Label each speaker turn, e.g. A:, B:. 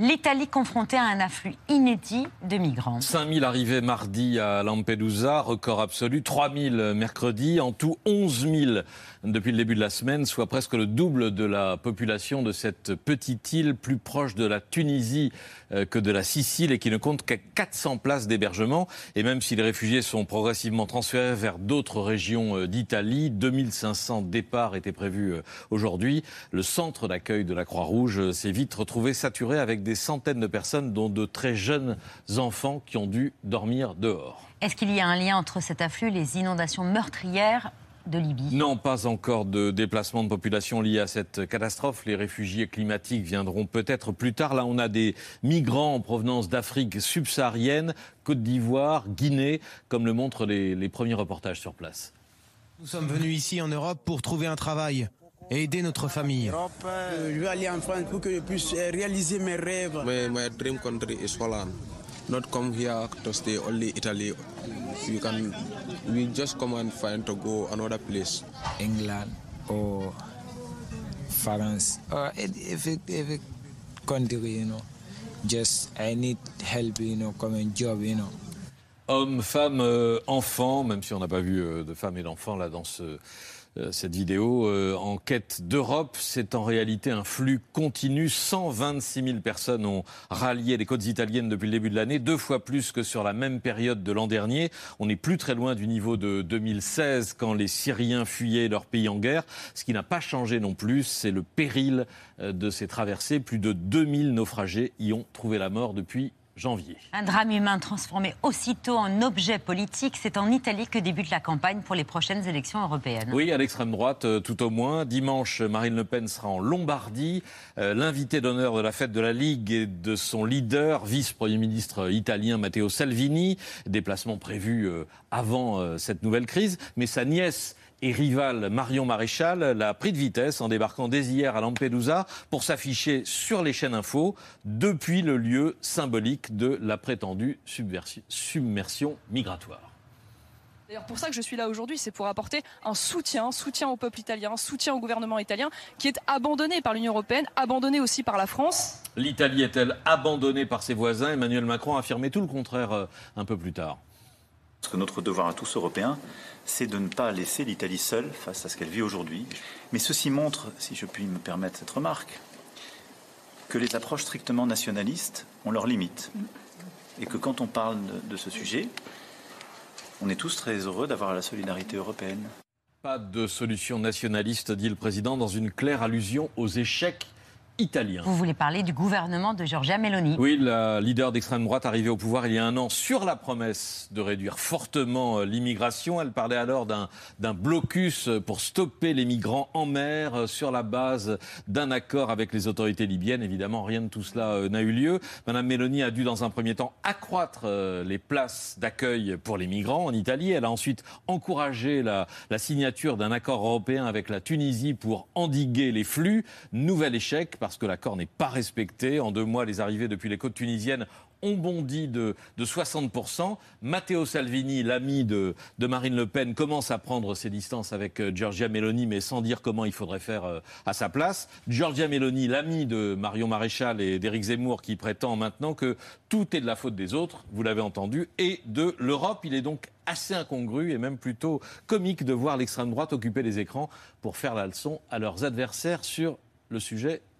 A: L'Italie confrontée à un afflux inédit de migrants.
B: 5000 arrivées mardi à Lampedusa, record absolu, 3000 mercredi, en tout 11 000 depuis le début de la semaine, soit presque le double de la population de cette petite île plus proche de la Tunisie euh, que de la Sicile et qui ne compte qu'à 400 places d'hébergement. Et même si les réfugiés sont progressivement transférés vers d'autres régions euh, d'Italie, 2500 départs étaient prévus euh, aujourd'hui. Le centre d'accueil de la Croix-Rouge s'est vite retrouvé saturé avec des centaines de personnes, dont de très jeunes enfants qui ont dû dormir dehors.
A: Est-ce qu'il y a un lien entre cet afflux et les inondations meurtrières de Libye?
B: Non, pas encore de déplacement de population lié à cette catastrophe. Les réfugiés climatiques viendront peut-être plus tard. Là, on a des migrants en provenance d'Afrique subsaharienne, Côte d'Ivoire, Guinée, comme le montrent les, les premiers reportages sur place.
C: Nous sommes venus ici en Europe pour trouver un travail et aider notre famille.
D: Euh, je vais aller en France pour que je puisse euh, réaliser mes rêves.
E: My, my dream country is Holland. Not come here to stay only Italy. We can we just come and find to go another place.
F: England or France or if it, if it country, you know. Just I need help, you know, come and job, you know.
B: Hommes, femmes, euh, enfants, même si on n'a pas vu euh, de femmes et d'enfants là dans ce cette vidéo euh, en quête d'Europe. C'est en réalité un flux continu. 126 000 personnes ont rallié les côtes italiennes depuis le début de l'année, deux fois plus que sur la même période de l'an dernier. On n'est plus très loin du niveau de 2016 quand les Syriens fuyaient leur pays en guerre. Ce qui n'a pas changé non plus, c'est le péril euh, de ces traversées. Plus de 2000 naufragés y ont trouvé la mort depuis janvier.
A: Un drame humain transformé aussitôt en objet politique. C'est en Italie que débute la campagne pour les prochaines élections européennes.
B: Oui, à l'extrême droite, euh, tout au moins. Dimanche, Marine Le Pen sera en Lombardie. Euh, l'invité d'honneur de la fête de la Ligue et de son leader, vice-premier ministre italien Matteo Salvini. Déplacement prévu euh, avant cette nouvelle crise. Mais sa nièce et rivale Marion Maréchal l'a pris de vitesse en débarquant dès hier à Lampedusa pour s'afficher sur les chaînes info depuis le lieu symbolique de la prétendue submersion migratoire.
G: D'ailleurs, pour ça que je suis là aujourd'hui, c'est pour apporter un soutien, soutien au peuple italien, soutien au gouvernement italien, qui est abandonné par l'Union européenne, abandonné aussi par la France.
B: L'Italie est-elle abandonnée par ses voisins? Emmanuel Macron a affirmé tout le contraire euh, un peu plus tard.
H: Parce que notre devoir à tous Européens, c'est de ne pas laisser l'Italie seule face à ce qu'elle vit aujourd'hui. Mais ceci montre, si je puis me permettre cette remarque, que les approches strictement nationalistes ont leurs limites. Et que quand on parle de, ce sujet, on est tous très heureux d'avoir la solidarité européenne.
B: Pas de solution nationaliste, dit le président, dans une claire allusion aux échecs
A: vous voulez parler du gouvernement de Giorgia Meloni
B: Oui, la leader d'extrême droite arrivée au pouvoir il y a un an sur la promesse de réduire fortement euh, l'immigration. Elle parlait alors d'un blocus pour stopper les migrants en mer euh, sur la base d'un accord avec les autorités libyennes. Évidemment, rien de tout cela euh, n'a eu lieu. Madame Meloni a dû dans un premier temps accroître les places d'accueil pour les migrants en Italie. Elle a ensuite encouragé la, la signature d'un accord européen avec la Tunisie pour endiguer les flux. Nouvel échec parce que l'accord n'est pas respecté. En deux mois, les arrivées depuis les côtes tunisiennes ont bondi de, 60%. Matteo Salvini, l'ami de, Marine Le Pen, commence à prendre ses distances avec euh, Giorgia Meloni, mais sans dire comment il faudrait faire euh, à sa place. Giorgia Meloni, l'ami de Marion Maréchal et d'Éric Zemmour, qui prétend maintenant que tout est de la faute des autres, vous l'avez entendu, et de l'Europe. Il est donc assez incongru et même plutôt comique de voir l'extrême droite occuper les écrans pour faire la leçon à leurs adversaires sur le sujet